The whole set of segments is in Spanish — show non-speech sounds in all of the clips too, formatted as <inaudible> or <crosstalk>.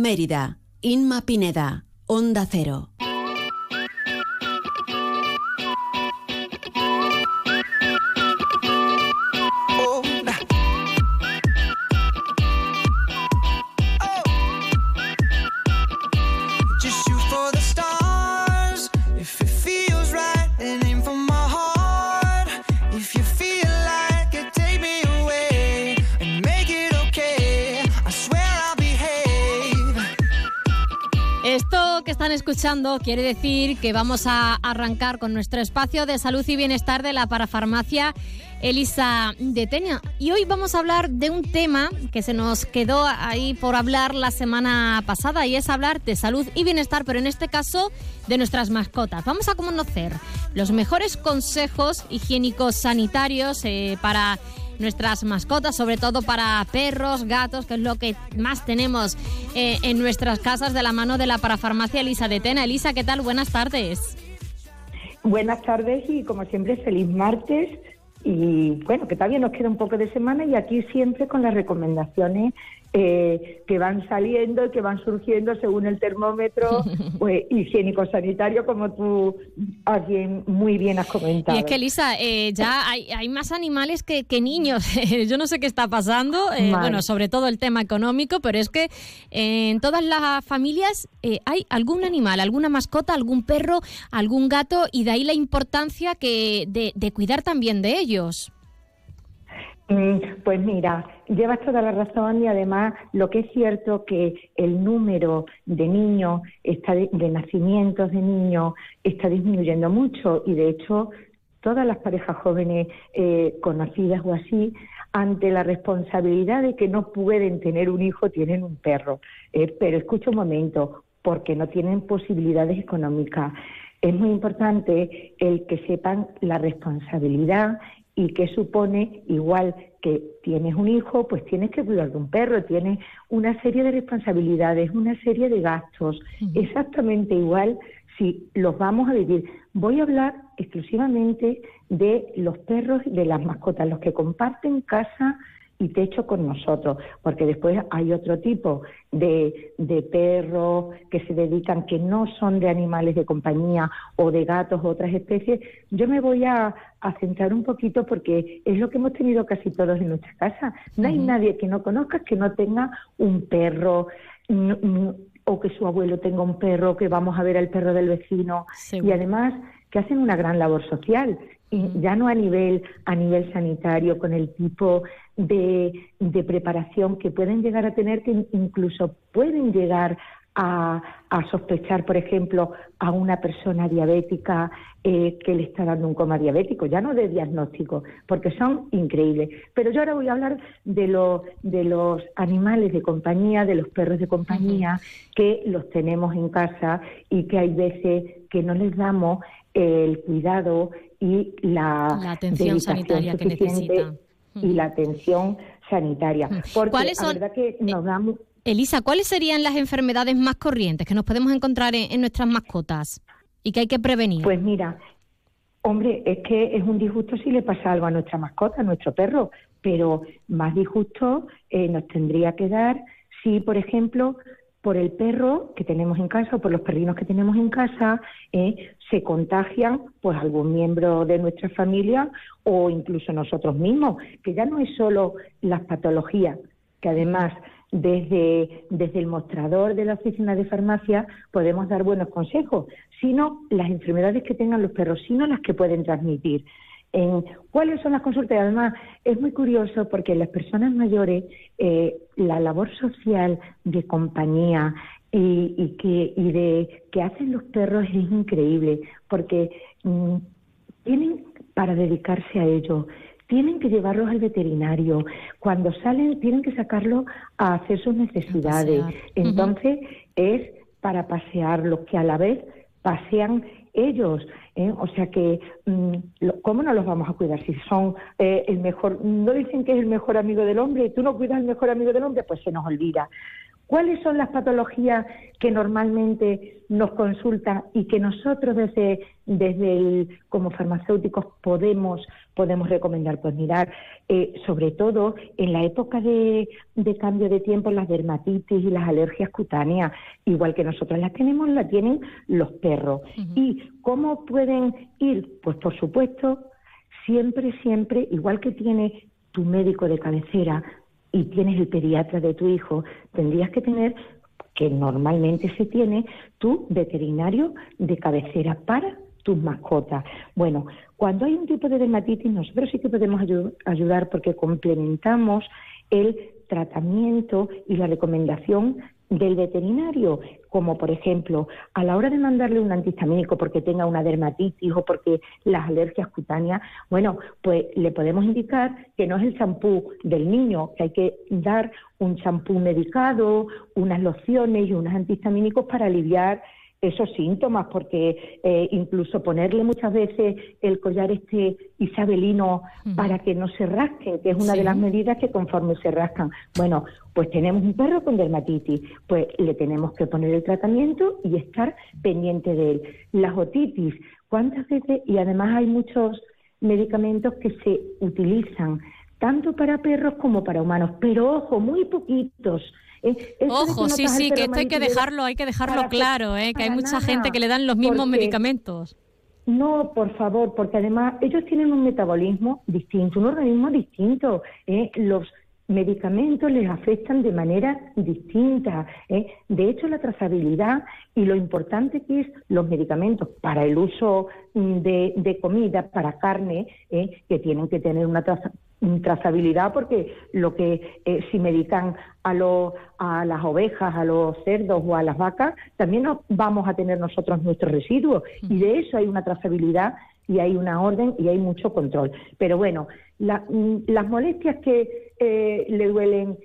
Mérida. Inma Pineda. Onda Cero. Escuchando quiere decir que vamos a arrancar con nuestro espacio de salud y bienestar de la parafarmacia Elisa de Teña. Y hoy vamos a hablar de un tema que se nos quedó ahí por hablar la semana pasada y es hablar de salud y bienestar, pero en este caso de nuestras mascotas. Vamos a conocer los mejores consejos higiénicos sanitarios eh, para nuestras mascotas, sobre todo para perros, gatos, que es lo que más tenemos eh, en nuestras casas de la mano de la parafarmacia Elisa de Tena. Elisa, ¿qué tal? Buenas tardes. Buenas tardes y como siempre feliz martes y bueno, que todavía nos queda un poco de semana y aquí siempre con las recomendaciones eh, que van saliendo y que van surgiendo según el termómetro <laughs> pues, higiénico-sanitario, como tú aquí muy bien has comentado. Y es que, Lisa, eh, ya hay, más animales que, niños. <laughs> Yo no sé qué está pasando, eh, bueno, sobre todo el tema económico, pero es que en todas las familias hay algún animal, alguna mascota, algún perro, algún gato, y de ahí la importancia que de cuidar también de ellos. Mm, pues mira, llevas toda la razón y además lo que es cierto que el número de niños, está de, nacimientos de niños, está disminuyendo mucho y de hecho todas las parejas jóvenes eh, conocidas o así, ante la responsabilidad de que no pueden tener un hijo, tienen un perro. Eh, pero escucha un momento, porque no tienen posibilidades económicas. Es muy importante el que sepan la responsabilidad y que supone igual que tienes un hijo, pues tienes que cuidar de un perro, tienes una serie de responsabilidades, una serie de gastos, exactamente igual si los vamos a vivir. Voy a hablar exclusivamente de los perros, de las mascotas, los que comparten casa y techo con nosotros, porque después hay otro tipo de, de, perros que se dedican, que no son de animales de compañía o de gatos o otras especies. Yo me voy a, centrar un poquito porque es lo que hemos tenido casi todos en nuestra casa. No hay nadie que no conozca que no tenga un perro. o que su abuelo tenga un perro, que vamos a ver al perro del vecino. Y además que hacen una gran labor social y ya no a nivel a nivel sanitario con el tipo de, de, preparación que pueden llegar a tener que incluso pueden llegar a, sospechar por ejemplo a una persona diabética eh, que le está dando un coma diabético ya no de diagnóstico porque son increíbles pero yo ahora voy a hablar de los de los animales de compañía de los perros de compañía que los tenemos en casa y que hay veces que no les damos el cuidado y la, atención sanitaria que necesita. Y la atención sanitaria. Porque ¿Cuáles son, verdad que nos damos... Elisa, ¿cuáles serían las enfermedades más corrientes que nos podemos encontrar en, nuestras mascotas y que hay que prevenir? Pues mira, hombre, es que es un disgusto si le pasa algo a nuestra mascota, a nuestro perro, pero más disgusto eh, nos tendría que dar si, por ejemplo, por el perro que tenemos en casa o por los perrinos que tenemos en casa eh, se contagian pues algún miembro de nuestra familia o incluso nosotros mismos, que ya no es solo las patologías, que además desde, desde el mostrador de la oficina de farmacia podemos dar buenos consejos, sino las enfermedades que tengan los perros, sino las que pueden transmitir en cuáles son las consultas. además, es muy curioso porque las personas mayores, eh, la labor social de compañía y, que, y de que hacen los perros es increíble, porque mm, tienen para dedicarse a ello. Tienen que llevarlos al veterinario. Cuando salen, tienen que sacarlos a hacer sus necesidades. Entonces, es para pasearlos, que a la vez pasean ellos. ¿eh? O sea que, mm, ¿cómo no los vamos a cuidar si son eh, el mejor? No dicen que es el mejor amigo del hombre y tú no cuidas al mejor amigo del hombre, pues se nos olvida. ¿Cuáles son las patologías que normalmente nos consultan y que nosotros desde, desde el, como farmacéuticos podemos, podemos recomendar? Pues mirar, eh, sobre todo en la época de, cambio de tiempo, las dermatitis y las alergias cutáneas, igual que nosotros las tenemos, la tienen los perros. ¿Y cómo pueden ir? Pues por supuesto, siempre, siempre, igual que tiene tu médico de cabecera, y tienes el pediatra de tu hijo, tendrías que tener, que normalmente se tiene, tu veterinario de cabecera para tus mascotas. Bueno, cuando hay un tipo de dermatitis, nosotros sí que podemos ayudar porque complementamos el tratamiento y la recomendación del veterinario, como por ejemplo, a la hora de mandarle un antihistamínico porque tenga una dermatitis o porque las alergias cutáneas, bueno, pues le podemos indicar que no es el champú del niño, que hay que dar un champú medicado, unas lociones y unos antihistamínicos para aliviar esos síntomas, porque eh, incluso ponerle muchas veces el collar este isabelino para que no se rasque, que es una de las medidas que conforme se rascan. Bueno, pues tenemos un perro con dermatitis, pues le tenemos que poner el tratamiento y estar pendiente de él. Las otitis, ¿cuántas veces? Y además hay muchos medicamentos que se utilizan tanto para perros como para humanos, pero ojo, muy poquitos Ojo, sí, sí, que esto hay que dejarlo, hay que dejarlo claro, ¿eh? que hay mucha gente que le dan los mismos medicamentos. No, por favor, porque además ellos tienen un metabolismo distinto, un organismo distinto. ¿eh? Los medicamentos les afectan de manera distinta. ¿eh? De hecho, la trazabilidad y lo importante que es los medicamentos para el uso mm, de, comida, para carne, ¿eh? que tienen que tener una trazabilidad porque lo que eh, si medican a, a las ovejas, a los cerdos o a las vacas, también vamos a tener nosotros nuestros residuos y de eso hay una trazabilidad y hay una orden y hay mucho control. Pero bueno, mm, las molestias que eh, le duelen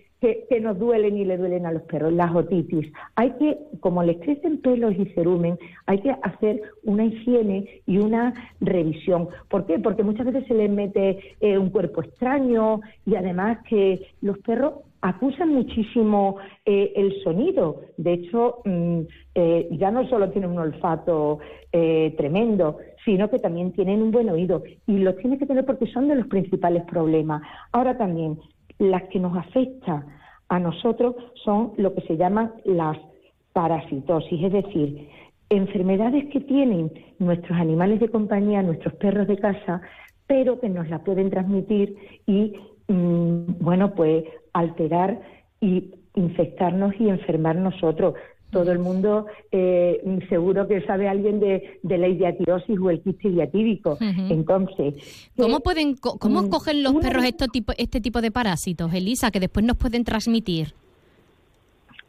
que, nos duelen y le duelen a los perros, las otitis. Hay que, como les crecen pelos y cerumen, hay que hacer una higiene y una revisión. ¿Por qué? Porque muchas veces se les mete eh, un cuerpo extraño y además que los perros acusan muchísimo eh, el sonido. De hecho, mm, eh, ya no solo tienen un olfato tremendo, sino que también tienen un buen oído. Y los tienen que tener porque son de los principales problemas. Ahora también, las que nos afecta a nosotros son lo que se llaman las parasitosis, es decir, enfermedades que tienen nuestros animales de compañía, nuestros perros de casa, pero que nos la pueden transmitir y, mm, bueno, pues alterar y infectarnos y enfermar nosotros todo el mundo eh, seguro que sabe alguien de, la idiatiosis o el quiste idiatídico. Entonces, ¿cómo pueden cómo mm, cogen los perros este tipo, este tipo de parásitos, Elisa, que después nos pueden transmitir?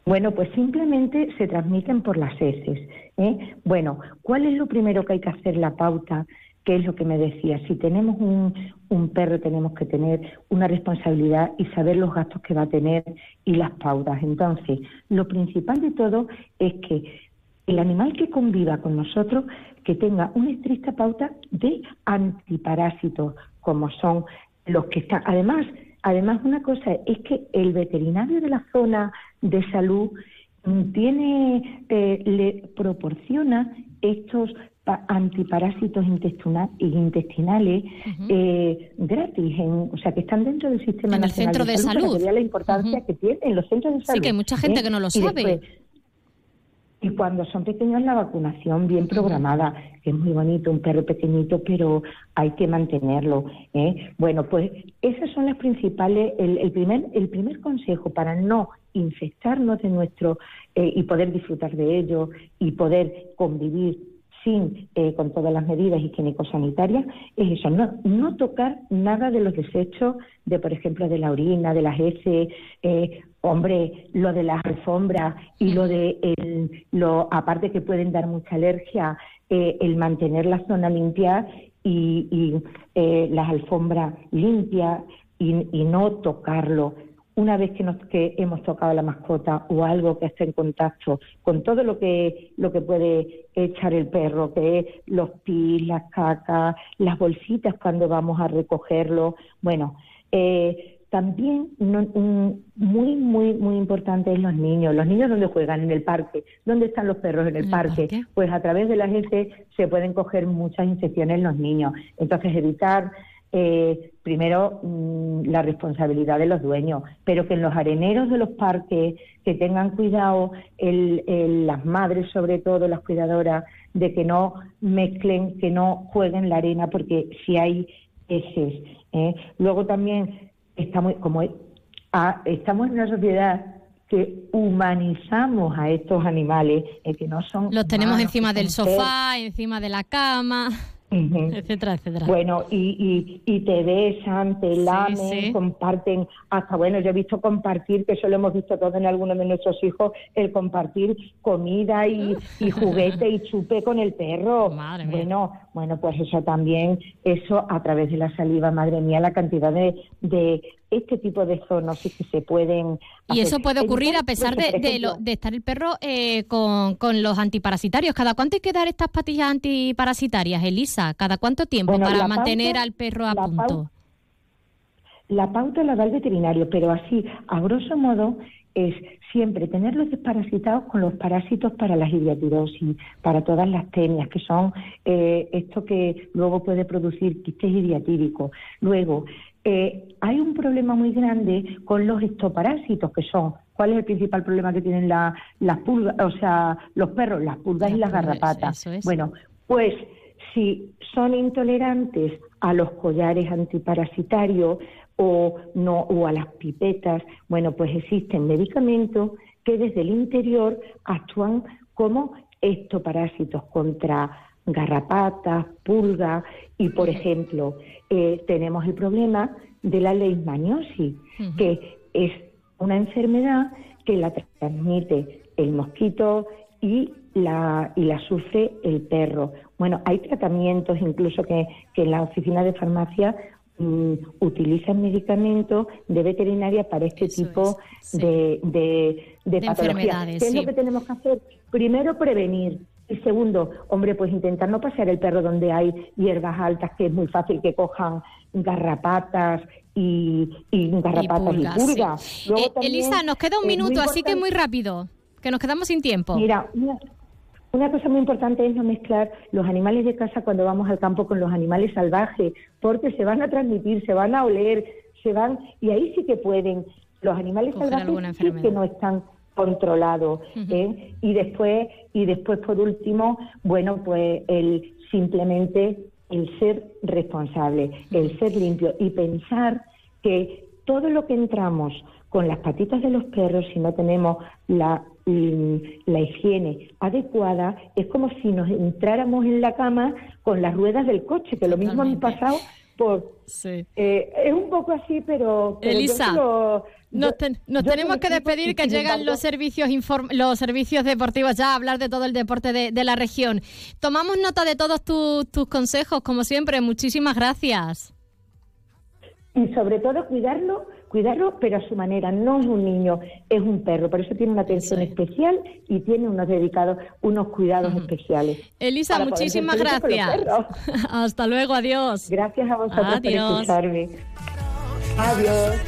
Bueno, pues simplemente se transmiten por las heces. ¿eh? Bueno, ¿cuál es lo primero que hay que hacer la pauta? ¿Qué es lo que me decía? Si tenemos un, un perro tenemos que tener una responsabilidad y saber los gastos que va a tener y las pautas. Entonces, lo principal de todo es que el animal que conviva con nosotros que tenga una estricta pauta de antiparásitos, como son los que están. Además, además una cosa es que el veterinario de la zona de salud tiene, eh, le proporciona estos antiparásitos intestinales eh, gratis, o sea, que están dentro del sistema en el centro de, salud. la importancia que tienen los centros de salud. Sí, que hay mucha gente ¿eh? que no lo sabe. y cuando son pequeños la vacunación bien programada, que es muy bonito, un perro pequeñito, pero hay que mantenerlo. ¿eh? Bueno, pues esas son las principales, el, primer, el primer consejo para no infectarnos de nuestro y poder disfrutar de ello y poder convivir eh, con todas las medidas higiénico-sanitarias, es eso, no, no tocar nada de los desechos de, por ejemplo, de la orina, de las heces, eh, hombre, lo de las alfombras y lo de, el, lo aparte que pueden dar mucha alergia, eh, el mantener la zona limpia y, y las alfombras limpias y no tocarlo una vez que, nos, que hemos tocado la mascota o algo que esté en contacto con todo lo que, lo que puede echar el perro, que es los pis, las cacas, las bolsitas cuando vamos a recogerlo, bueno, eh, también muy, muy, muy importante es los niños. Los niños donde juegan en el parque, ¿dónde están los perros en el, parque? Pues a través de las heces se pueden coger muchas infecciones en los niños. Entonces evitar eh, primero mm, la responsabilidad de los dueños, pero que en los areneros de los parques que tengan cuidado las madres sobre todo, las cuidadoras, de que no mezclen, que no jueguen la arena, porque si hay heces. ¿eh? Luego también estamos como ah, estamos en una sociedad que humanizamos a estos animales, eh, que no son los tenemos encima del sofá, encima de la cama etcétera, etcétera. Bueno, y, y, te besan, te lamen, comparten, hasta bueno, yo he visto compartir, que eso lo hemos visto todos en algunos de nuestros hijos, el compartir comida y, <laughs> y juguete y chupe con el perro. bueno, bueno, pues eso también, eso a través de la saliva, madre mía, la cantidad de, de este tipo de zoonosis que se pueden... Y eso puede ocurrir a pesar de, de, estar el perro eh, con, con, los antiparasitarios. ¿Cada cuánto hay que dar estas patillas antiparasitarias, Elisa? ¿Cada cuánto tiempo para mantener al perro a punto? la pauta la da el veterinario, pero así, a grosso modo, es siempre tenerlos desparasitados con los parásitos para la hidiatidosis, para todas las tenias, que son eh, esto que luego puede producir quistes hidiatíricos. Luego, eh, hay un problema muy grande con los estoparásitos, que son, ¿cuál es el principal problema que tienen las pulgas, o sea, los perros, las pulgas y las garrapatas? Bueno, pues si son intolerantes a los collares antiparasitarios o no o a las pipetas, bueno, pues existen medicamentos que desde el interior actúan como estoparásitos contra garrapatas, pulgas y, por ejemplo, eh, tenemos el problema de la leishmaniosis, que es una enfermedad que la transmite el mosquito y la, y la sufre el perro. Bueno, hay tratamientos incluso que, que en la oficina de farmacia utilizan medicamentos de veterinaria para este tipo de, de, de, patologías. ¿Qué es lo que tenemos que hacer? Primero, prevenir. Y segundo, hombre, pues intentar no pasear el perro donde hay hierbas altas, que es muy fácil que cojan garrapatas y, garrapatas y pulgas. Eh, Elisa, nos queda un minuto, así que muy rápido, que nos quedamos sin tiempo. Mira, una, cosa muy importante es no mezclar los animales de casa cuando vamos al campo con los animales salvajes, porque se van a transmitir, se van a oler, se van, y ahí sí que pueden. Los animales salvajes sí que no están controlado. ¿eh? Y después, y después por último, bueno, pues el simplemente el ser responsable, el ser limpio y pensar que todo lo que entramos con las patitas de los perros, si no tenemos la, mm, la higiene adecuada, es como si nos entráramos en la cama con las ruedas del coche, que lo mismo han pasado por... Eh, es un poco así, pero... Elisa, nos, tenemos que despedir, que llegan los servicios los servicios deportivos ya a hablar de todo el deporte de, la región. Tomamos nota de todos tus consejos, como siempre. Muchísimas gracias. Y sobre todo cuidarlo, cuidarlo, pero a su manera. No es un niño, es un perro. Por eso tiene una atención especial y tiene unos dedicados, unos cuidados especiales. Elisa, muchísimas gracias. <laughs> Hasta luego, adiós. Gracias a vosotros por escucharme. Adiós.